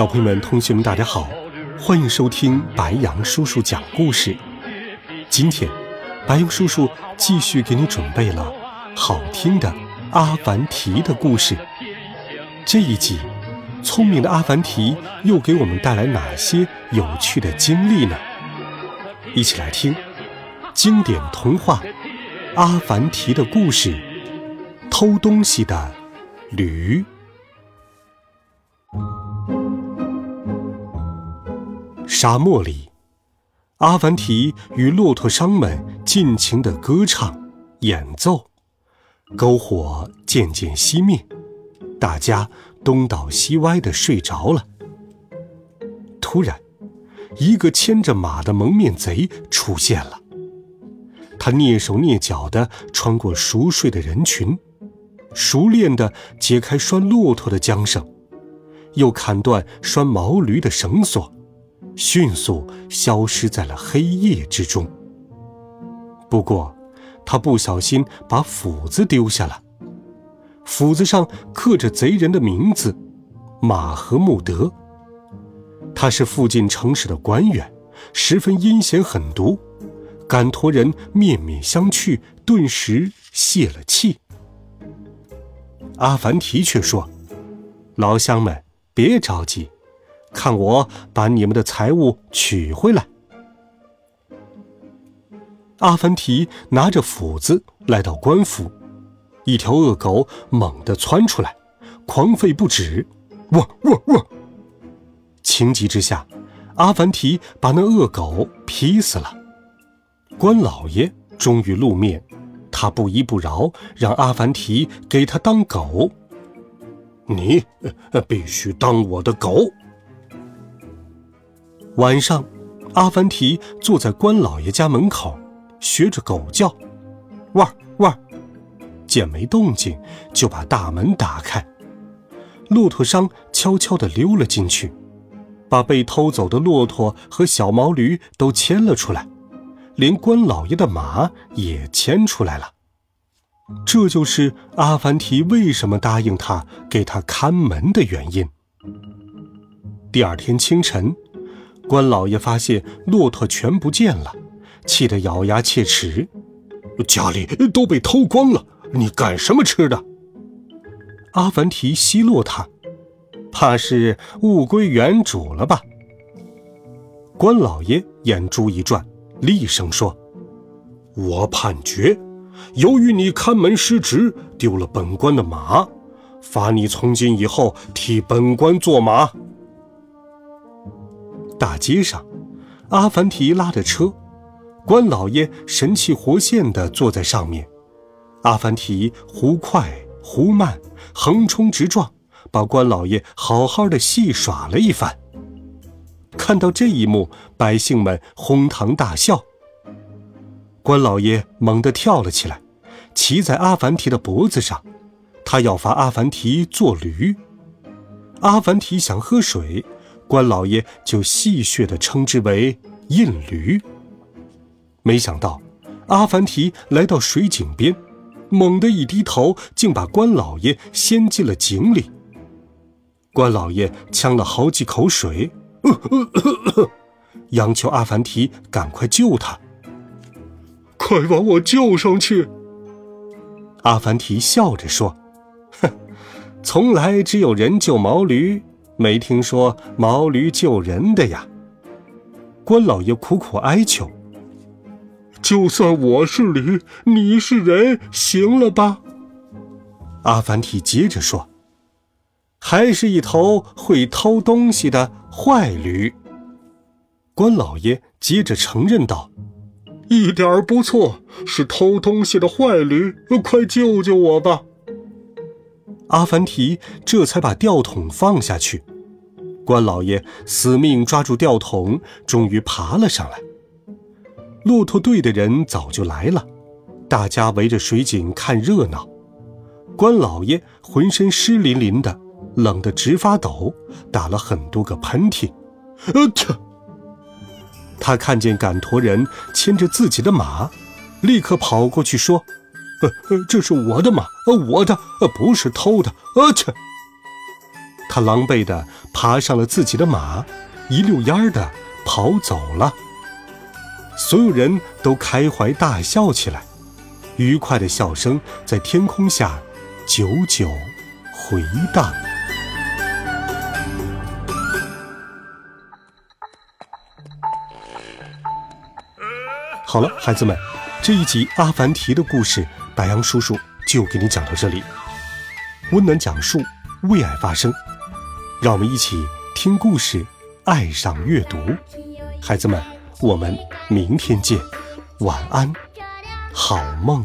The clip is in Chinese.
小朋友们、同学们，大家好，欢迎收听白羊叔叔讲故事。今天，白羊叔叔继续给你准备了好听的阿凡提的故事。这一集，聪明的阿凡提又给我们带来哪些有趣的经历呢？一起来听经典童话《阿凡提的故事》：偷东西的驴。沙漠里，阿凡提与骆驼商们尽情地歌唱、演奏，篝火渐渐熄灭，大家东倒西歪地睡着了。突然，一个牵着马的蒙面贼出现了。他蹑手蹑脚地穿过熟睡的人群，熟练地解开拴骆驼的缰绳，又砍断拴毛驴的绳索。迅速消失在了黑夜之中。不过，他不小心把斧子丢下了，斧子上刻着贼人的名字——马和穆德。他是附近城市的官员，十分阴险狠毒，赶驼人面面相觑，顿时泄了气。阿凡提却说：“老乡们，别着急。”看我把你们的财物取回来！阿凡提拿着斧子来到官府，一条恶狗猛地窜出来，狂吠不止，汪汪汪！情急之下，阿凡提把那恶狗劈死了。官老爷终于露面，他不依不饶，让阿凡提给他当狗。你必须当我的狗！晚上，阿凡提坐在关老爷家门口，学着狗叫，汪汪。见没动静，就把大门打开。骆驼商悄悄地溜了进去，把被偷走的骆驼和小毛驴都牵了出来，连关老爷的马也牵出来了。这就是阿凡提为什么答应他给他看门的原因。第二天清晨。关老爷发现骆驼全不见了，气得咬牙切齿：“家里都被偷光了，你干什么吃的？”阿凡提奚落他：“怕是物归原主了吧？”关老爷眼珠一转，厉声说：“我判决，由于你看门失职，丢了本官的马，罚你从今以后替本官做马。”大街上，阿凡提拉着车，关老爷神气活现地坐在上面。阿凡提忽快忽慢，横冲直撞，把关老爷好好的戏耍了一番。看到这一幕，百姓们哄堂大笑。关老爷猛地跳了起来，骑在阿凡提的脖子上，他要罚阿凡提做驴。阿凡提想喝水。关老爷就戏谑地称之为“印驴”。没想到，阿凡提来到水井边，猛地一低头，竟把关老爷掀进了井里。关老爷呛了好几口水，央求阿凡提赶快救他。快把我救上去！阿凡提笑着说：“哼，从来只有人救毛驴。”没听说毛驴救人的呀？关老爷苦苦哀求。就算我是驴，你是人，行了吧？阿凡提接着说：“还是一头会偷东西的坏驴。”关老爷接着承认道：“一点不错，是偷东西的坏驴，快救救我吧！”阿凡提这才把吊桶放下去，关老爷死命抓住吊桶，终于爬了上来。骆驼队的人早就来了，大家围着水井看热闹。关老爷浑身湿淋淋的，冷得直发抖，打了很多个喷嚏。呃，切！他看见赶驼人牵着自己的马，立刻跑过去说：“呃呃，这是我的马，呃，我的，呃，不是偷的。”呃，切！他狼狈的爬上了自己的马，一溜烟儿地跑走了。所有人都开怀大笑起来，愉快的笑声在天空下久久回荡。好了，孩子们，这一集阿凡提的故事，白杨叔叔就给你讲到这里。温暖讲述，为爱发声，让我们一起听故事，爱上阅读。孩子们，我们明天见，晚安，好梦。